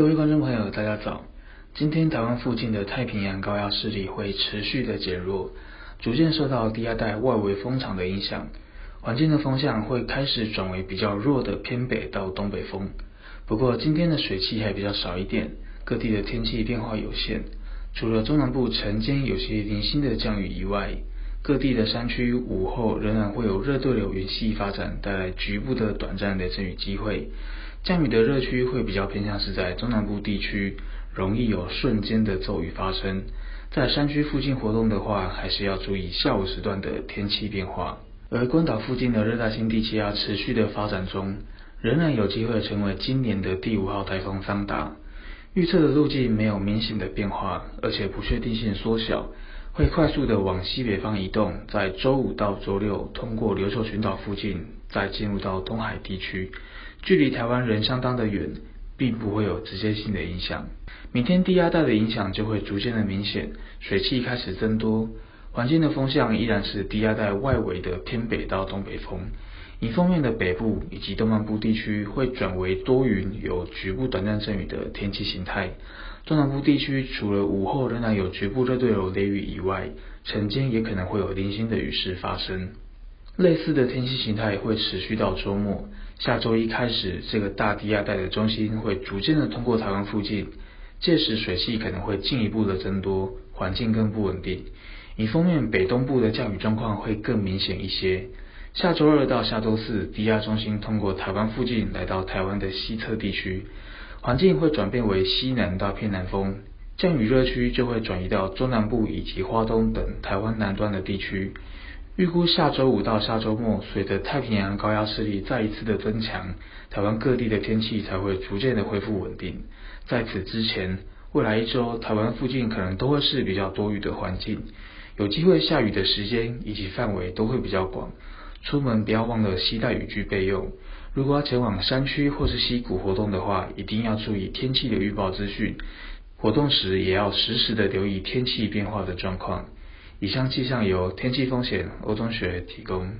各位观众朋友，大家早。今天台湾附近的太平洋高压势力会持续的减弱，逐渐受到低压带外围风场的影响，环境的风向会开始转为比较弱的偏北到东北风。不过今天的水汽还比较少一点，各地的天气变化有限。除了中南部晨间有些零星的降雨以外，各地的山区午后仍然会有热对流云系发展，带来局部的短暂雷阵雨机会。降雨的热区会比较偏向是在中南部地区，容易有瞬间的骤雨发生。在山区附近活动的话，还是要注意下午时段的天气变化。而关岛附近的热带性低气压持续的发展中，仍然有机会成为今年的第五号台风桑达。预测的路径没有明显的变化，而且不确定性缩小。会快速的往西北方移动，在周五到周六通过琉球群岛附近，再进入到东海地区，距离台湾人相当的远，并不会有直接性的影响。明天低压带的影响就会逐渐的明显，水汽开始增多，环境的风向依然是低压带外围的偏北到东北风。迎风面的北部以及东南部地区会转为多云，有局部短暂阵雨的天气形态。中南部地区除了午后仍然有局部热对流雷雨以外，晨间也可能会有零星的雨势发生。类似的天气形态会持续到周末。下周一开始，这个大低压带的中心会逐渐的通过台湾附近，届时水汽可能会进一步的增多，环境更不稳定。迎风面北东部的降雨状况会更明显一些。下周二到下周四，低压中心通过台湾附近，来到台湾的西侧地区，环境会转变为西南到偏南风，降雨热区就会转移到中南部以及花东等台湾南端的地区。预估下周五到下周末，随着太平洋高压势力再一次的增强，台湾各地的天气才会逐渐的恢复稳定。在此之前，未来一周，台湾附近可能都会是比较多雨的环境，有机会下雨的时间以及范围都会比较广。出门不要忘了携带雨具备用。如果要前往山区或是溪谷活动的话，一定要注意天气的预报资讯。活动时也要实时的留意天气变化的状况。以上气象由天气风险欧中学提供。